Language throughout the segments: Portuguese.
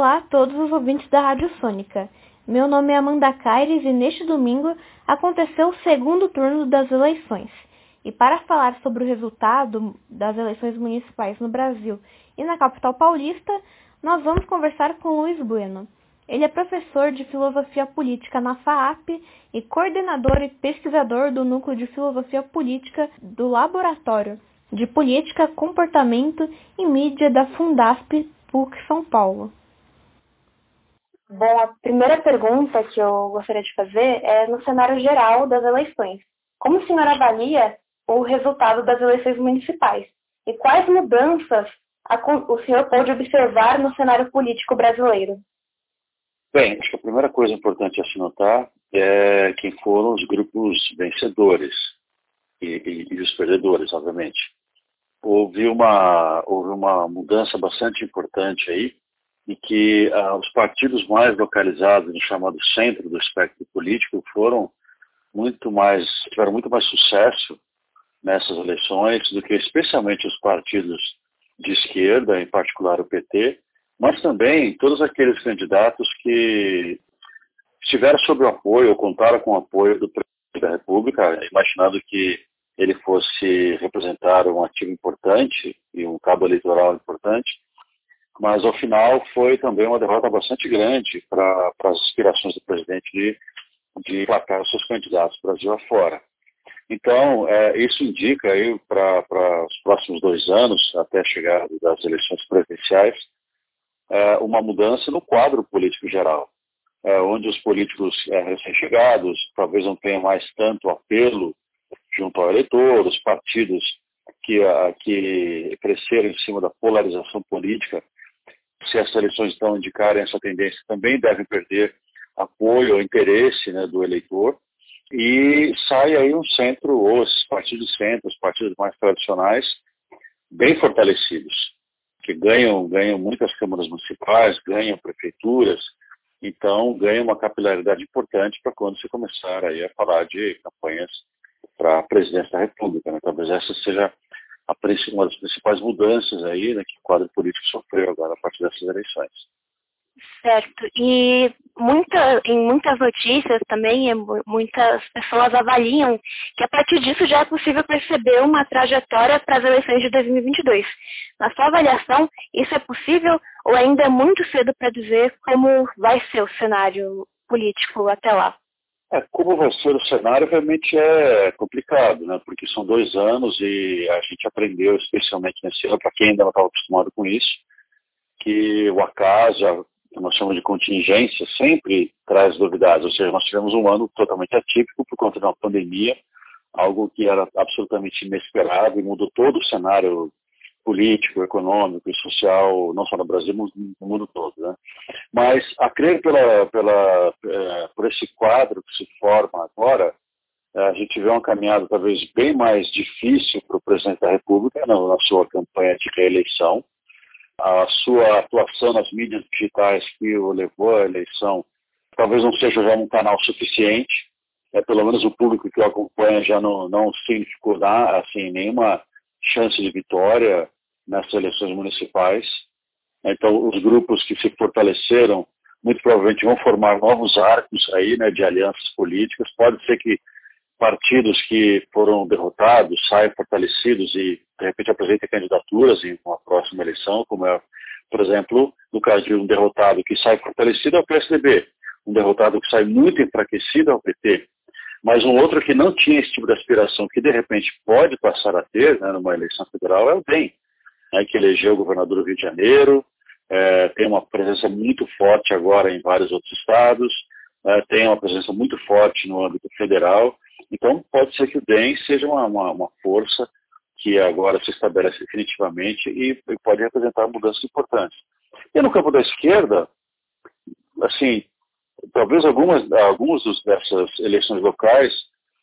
Olá a todos os ouvintes da Rádio Sônica. Meu nome é Amanda Caires e neste domingo aconteceu o segundo turno das eleições. E para falar sobre o resultado das eleições municipais no Brasil e na capital paulista, nós vamos conversar com Luiz Bueno. Ele é professor de Filosofia Política na FAAP e coordenador e pesquisador do Núcleo de Filosofia Política do Laboratório de Política, Comportamento e Mídia da Fundasp PUC São Paulo. Bom, a primeira pergunta que eu gostaria de fazer é no cenário geral das eleições. Como o senhor avalia o resultado das eleições municipais? E quais mudanças o senhor pode observar no cenário político brasileiro? Bem, acho que a primeira coisa importante a se notar é quem foram os grupos vencedores e, e, e os perdedores, obviamente. Houve uma, houve uma mudança bastante importante aí, em que ah, os partidos mais localizados no chamado centro do espectro político foram muito mais, tiveram muito mais sucesso nessas eleições do que especialmente os partidos de esquerda, em particular o PT, mas também todos aqueles candidatos que estiveram sob o apoio ou contaram com o apoio do presidente da República, imaginando que ele fosse representar um ativo importante e um cabo eleitoral importante, mas ao final foi também uma derrota bastante grande para as aspirações do presidente de, de placar os seus candidatos Brasil afora. Então, é, isso indica aí para os próximos dois anos, até a chegada das eleições presidenciais, é, uma mudança no quadro político geral, é, onde os políticos é, recém-chegados talvez não tenham mais tanto apelo junto ao eleitor, os partidos que, que cresceram em cima da polarização política, se essas eleições estão indicarem essa tendência, também devem perder apoio ou interesse né, do eleitor e sai aí um centro, ou esses partidos de centro, os partidos mais tradicionais, bem fortalecidos, que ganham, ganham muitas câmaras municipais, ganham prefeituras, então ganham uma capilaridade importante para quando se começar aí a falar de campanhas para a presidência da República. Né? Talvez essa seja uma das principais mudanças aí né, que o quadro político sofreu agora a partir dessas eleições. Certo. E muita, em muitas notícias também, muitas pessoas avaliam que a partir disso já é possível perceber uma trajetória para as eleições de 2022. Na sua avaliação, isso é possível ou ainda é muito cedo para dizer como vai ser o cenário político até lá? É, como vai ser o cenário realmente é complicado, né? Porque são dois anos e a gente aprendeu, especialmente nesse ano, para quem ainda não estava acostumado com isso, que o acaso, que nós chamamos de contingência, sempre traz novidades. Ou seja, nós tivemos um ano totalmente atípico por conta de uma pandemia, algo que era absolutamente inesperado e mudou todo o cenário político, econômico e social, não só no Brasil, mas no mundo todo. Né? Mas, a crer pela, pela, é, por esse quadro que se forma agora, é, a gente vê uma caminhada talvez bem mais difícil para o presidente da República na, na sua campanha de reeleição, a sua atuação nas mídias digitais que o levou à eleição talvez não seja já um canal suficiente, é, pelo menos o público que o acompanha já não, não significou assim, nenhuma chance de vitória nessas eleições municipais. Então, os grupos que se fortaleceram muito provavelmente vão formar novos arcos aí, né, de alianças políticas. Pode ser que partidos que foram derrotados saiam fortalecidos e, de repente, apresentem candidaturas em uma próxima eleição, como é, por exemplo, no caso de um derrotado que sai fortalecido é o PSDB, um derrotado que sai muito enfraquecido é o PT, mas um outro que não tinha esse tipo de aspiração, que de repente pode passar a ter né, numa eleição federal, é o DEM, né, que elegeu o governador do Rio de Janeiro, é, tem uma presença muito forte agora em vários outros estados, é, tem uma presença muito forte no âmbito federal, então, pode ser que o DEM seja uma, uma, uma força que agora se estabelece definitivamente e, e pode representar mudanças importantes. E no campo da esquerda, assim, talvez algumas, algumas dessas eleições locais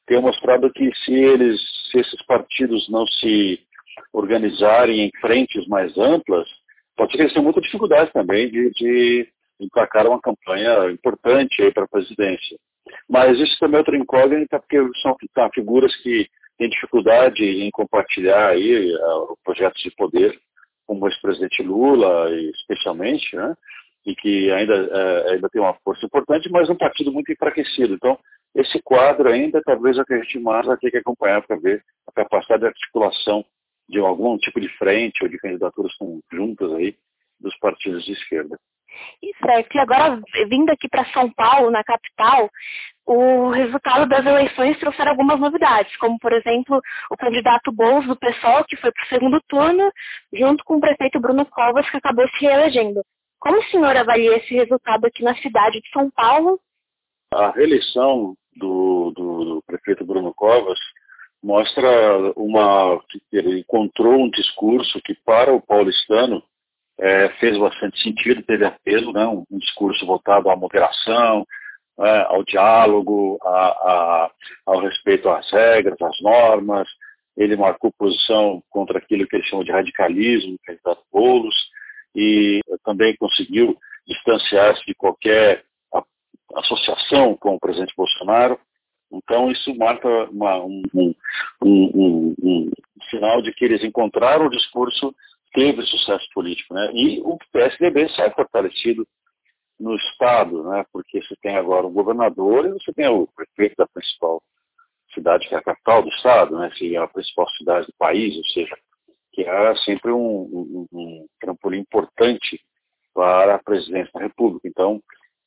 tenham mostrado que se eles, se esses partidos não se organizarem em frentes mais amplas, pode ser que eles muita dificuldade também de, de emplacar uma campanha importante para a presidência. Mas isso também é outra incógnita, porque são tá, figuras que têm dificuldade em compartilhar aí uh, projetos de poder, como o ex-presidente Lula, especialmente, né? e que ainda, é, ainda tem uma força importante, mas um partido muito enfraquecido. Então, esse quadro ainda talvez é o que a gente mais vai ter que acompanhar para ver a capacidade de articulação de algum tipo de frente ou de candidaturas conjuntas aí dos partidos de esquerda. E certo, e agora vindo aqui para São Paulo, na capital, o resultado das eleições trouxeram algumas novidades, como por exemplo o candidato Boulos do PSOL, que foi para o segundo turno, junto com o prefeito Bruno Covas, que acabou se reelegendo. Como o senhor avalia esse resultado aqui na cidade de São Paulo? A reeleição do, do, do prefeito Bruno Covas mostra uma ele encontrou um discurso que para o paulistano é, fez bastante sentido, teve apelo, né, um, um discurso voltado à moderação, é, ao diálogo, a, a, ao respeito às regras, às normas. Ele marcou posição contra aquilo que ele chama de radicalismo, candidato Boulos, e também conseguiu distanciar-se de qualquer associação com o presidente Bolsonaro. Então, isso marca uma, um, um, um, um, sinal de que eles encontraram o discurso, teve sucesso político. Né? E o PSDB sai fortalecido no Estado, né? porque você tem agora um governador e você tem o prefeito da principal cidade, que é a capital do Estado, né? que é a principal cidade do país, ou seja, que é sempre um, um, um trampolim importante para a presidência da República. Então,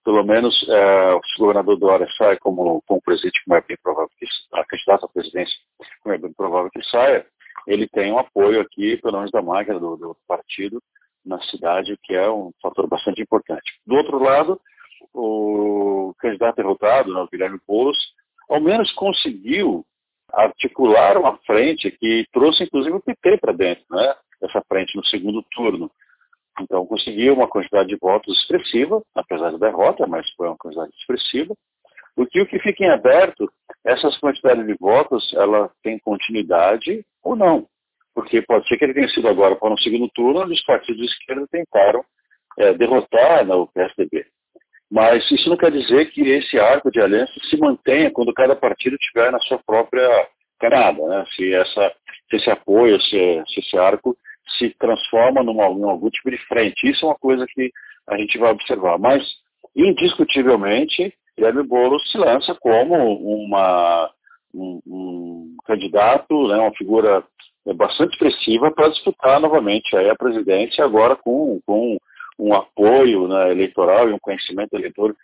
pelo menos é, o governador Dória sai como, como presidente, como é bem provável que a candidata à presidência, como é bem provável que saia, ele tem um apoio aqui, pelo menos da máquina do, do partido, na cidade, que é um fator bastante importante. Do outro lado, o candidato derrotado, né, o Guilherme Boulos, ao menos conseguiu articular uma frente que trouxe inclusive o PT para dentro, né? Essa frente no segundo turno. Então conseguiu uma quantidade de votos expressiva, apesar da derrota, mas foi uma quantidade expressiva. O que o que fica em aberto, essas quantidades de votos, ela tem continuidade ou não. Porque pode ser que ele tenha sido agora para um segundo turno, onde os partidos de esquerda tentaram é, derrotar né, o PSDB. Mas isso não quer dizer que esse arco de aliança se mantenha quando cada partido estiver na sua própria canada, né? Se, essa, se esse apoio, se, se esse arco se transforma numa, em algum tipo de frente. Isso é uma coisa que a gente vai observar. Mas, indiscutivelmente, Guilherme Boulos se lança como uma, um, um candidato, né, uma figura bastante expressiva para disputar novamente a presidência, agora com, com um apoio né, eleitoral e um conhecimento eleitor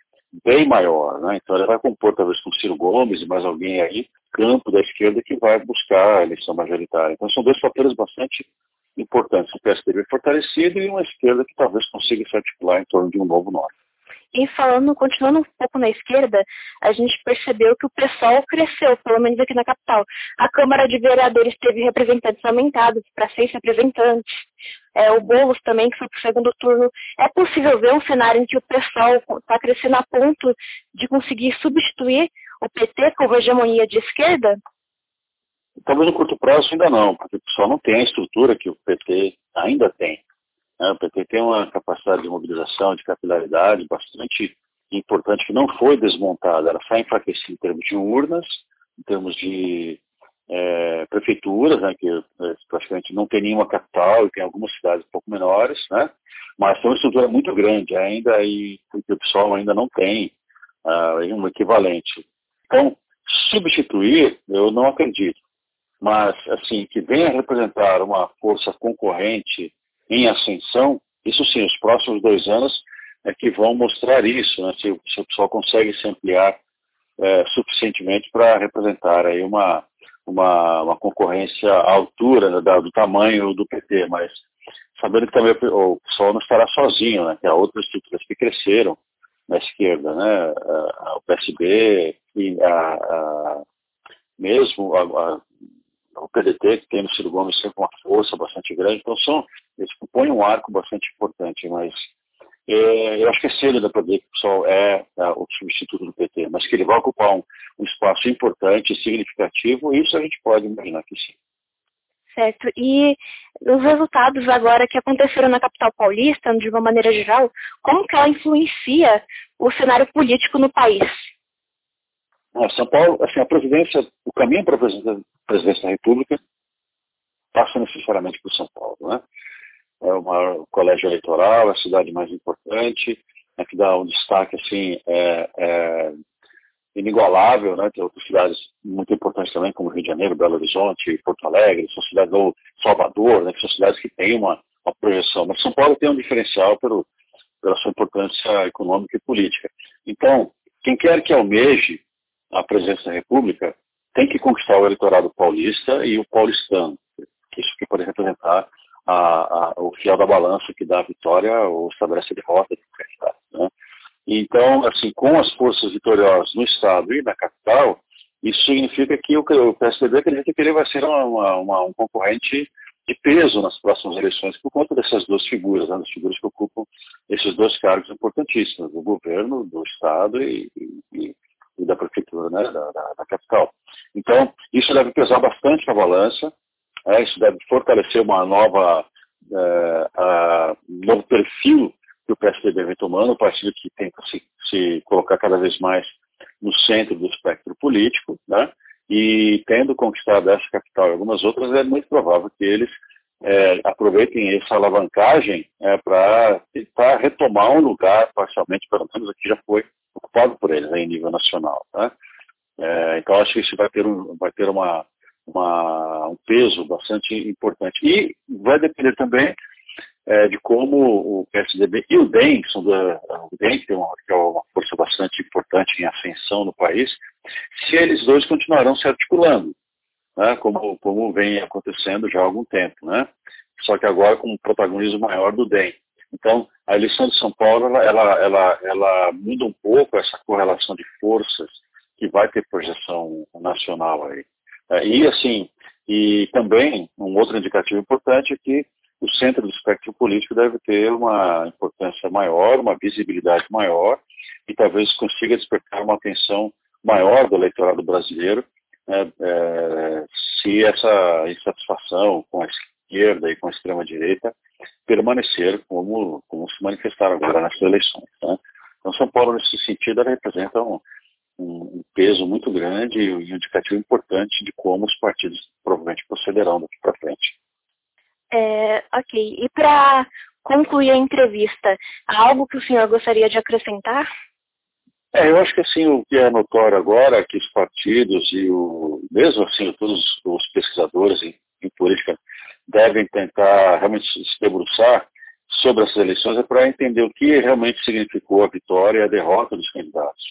bem maior. Né? Então ele vai compor talvez com Ciro Gomes e mais alguém aí, campo da esquerda que vai buscar a eleição majoritária. Então são dois fatores bastante importantes. O PSDB fortalecido e uma esquerda que talvez consiga se articular em torno de um novo nome. E falando, continuando um pouco na esquerda, a gente percebeu que o PSOL cresceu, pelo menos aqui na capital. A Câmara de Vereadores teve representantes aumentados para seis representantes. É, o Boulos também, que foi para o segundo turno. É possível ver um cenário em que o PSOL está crescendo a ponto de conseguir substituir o PT como hegemonia de esquerda? Talvez no curto prazo ainda não, porque o PSOL não tem a estrutura que o PT ainda tem. Né? O PT tem uma capacidade de mobilização, de capilaridade bastante importante, que não foi desmontada, ela só enfraquecida em termos de urnas, em termos de é, prefeituras, né, que é, praticamente não tem nenhuma capital e tem algumas cidades um pouco menores, né, mas tem uma estrutura muito grande ainda e o pessoal ainda não tem uh, um equivalente. Então, substituir, eu não acredito, mas assim que venha representar uma força concorrente em ascensão, isso sim, os próximos dois anos é que vão mostrar isso, né, se, se o pessoal consegue se ampliar é, suficientemente para representar aí uma, uma, uma, concorrência à altura né, do tamanho do PT, mas sabendo que também o pessoal não estará sozinho, né, que há outras estruturas que cresceram na esquerda, né, o PSB, a, a mesmo a, a, o PDT, que tem no Ciro Gomes sempre uma força bastante grande, então são, eles compõem um arco bastante importante, mas é, eu acho que é cedo da dizer que o é, é, o substituto do PT, mas que ele vai ocupar um, um espaço importante significativo, isso a gente pode imaginar que sim. Certo. E os resultados agora que aconteceram na capital paulista, de uma maneira geral, como que ela influencia o cenário político no país? São Paulo, assim, a presidência, o caminho para a presidência da República passa necessariamente por São Paulo, né? é o maior colégio eleitoral, é a cidade mais importante, é que dá um destaque assim é, é inigualável, né? Tem outras cidades muito importantes também, como Rio de Janeiro, Belo Horizonte, Porto Alegre, são cidades ou Salvador, né? Que são cidades que têm uma, uma projeção. Mas São Paulo tem um diferencial pelo, pela sua importância econômica e política. Então, quem quer que almeje a presença da República tem que conquistar o eleitorado paulista e o paulistano. Isso que pode representar a, a, o fiel da balança que dá a vitória ou estabelece a derrota do candidato. Né? Então, assim, com as forças vitoriosas no Estado e na capital, isso significa que o, o PSDB acredita que ele vai ser uma, uma, um concorrente de peso nas próximas eleições por conta dessas duas figuras, né, das figuras que ocupam esses dois cargos importantíssimos, do governo, do Estado e, e, e da prefeitura né, da, da, da, capital. Então, isso deve pesar bastante na balança, é, isso deve fortalecer uma nova, é, a, um novo perfil que o PSDB vem tomando, um partido que tenta se, se colocar cada vez mais no centro do espectro político, né? e tendo conquistado essa capital e algumas outras, é muito provável que eles é, aproveitem essa alavancagem é, para tentar retomar um lugar, parcialmente, pelo menos aqui já foi ocupado por eles né, em nível nacional. Né? É, então, acho que isso vai ter, um, vai ter uma, uma, um peso bastante importante. E vai depender também é, de como o PSDB e o DEM, são da, o DEM que, uma, que é uma força bastante importante em ascensão no país, se eles dois continuarão se articulando, né, como, como vem acontecendo já há algum tempo. Né? Só que agora com um protagonismo maior do DEM. Então, a eleição de São Paulo, ela, ela, ela, ela muda um pouco essa correlação de forças que vai ter projeção nacional aí. É, e assim, e também um outro indicativo importante é que o centro do espectro político deve ter uma importância maior, uma visibilidade maior e talvez consiga despertar uma atenção maior do eleitorado brasileiro né, é, se essa insatisfação com a esquerda e com a extrema-direita permanecer como, como se manifestaram agora nessas eleições. Né? Então, São Paulo, nesse sentido, representa um, um, peso muito grande e um indicativo importante de como os partidos provavelmente procederão daqui para frente. É, ok. E para concluir a entrevista, há algo que o senhor gostaria de acrescentar? É, eu acho que assim, o que é notório agora é que os partidos e o, mesmo assim, todos os pesquisadores em, em política devem tentar realmente se debruçar sobre essas eleições é para entender o que realmente significou a vitória e a derrota dos candidatos.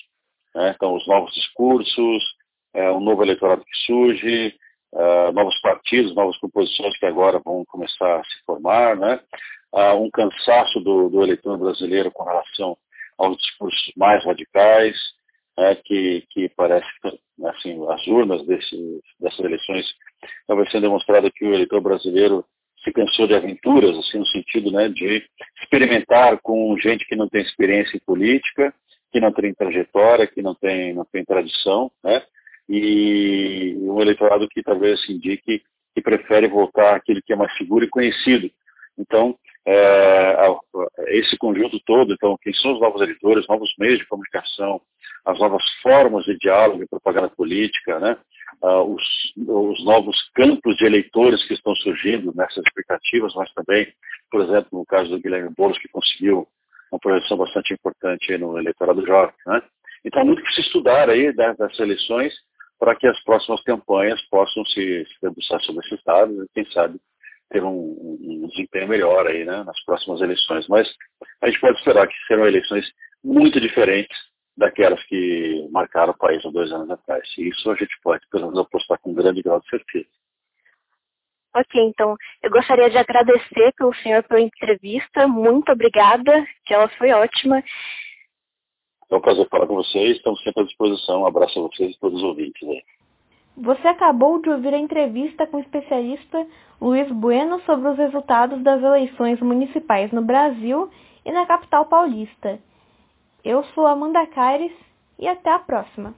Né? Então, os novos discursos, é, um novo eleitorado que surge, uh, novos partidos, novas composições que agora vão começar a se formar, né? Uh, um cansaço do, do, eleitor brasileiro com relação aos discursos mais radicais, né? que, que parece assim, as urnas desse, dessas eleições vai sendo demonstrado que o eleitor brasileiro se cansou de aventuras, assim, no sentido né, de experimentar com gente que não tem experiência em política, que não tem trajetória, que não tem, não tem tradição, né? e um eleitorado que talvez indique que prefere voltar àquilo que é mais seguro e conhecido. Então, é, esse conjunto todo, então, quem são os novos eleitores, novos meios de comunicação, as novas formas de diálogo e propaganda política, né? Uh, os, os, novos campos de eleitores que estão surgindo nessas expectativas, mas também, por exemplo, no caso do Guilherme Boulos, que conseguiu uma projeção bastante importante no eleitorado jovem. Né? Então, muito que se estudar aí das eleições para que as próximas campanhas possam se, se debruçar sobre esses dados e, quem sabe, ter um, um, desempenho melhor aí, né, nas próximas eleições. Mas a gente pode esperar que serão eleições muito diferentes daquelas que marcaram o país há dois anos atrás. E isso a gente pode, pelo menos, apostar com um grande grau de certeza. Ok, então eu gostaria de agradecer pelo senhor pela entrevista. Muito obrigada, que ela foi ótima. É um prazer falar com vocês, estamos sempre à disposição. Um abraço a vocês e todos os ouvintes. Né? Você acabou de ouvir a entrevista com o especialista Luiz Bueno sobre os resultados das eleições municipais no Brasil e na capital paulista. Eu sou Amanda Caires e até a próxima.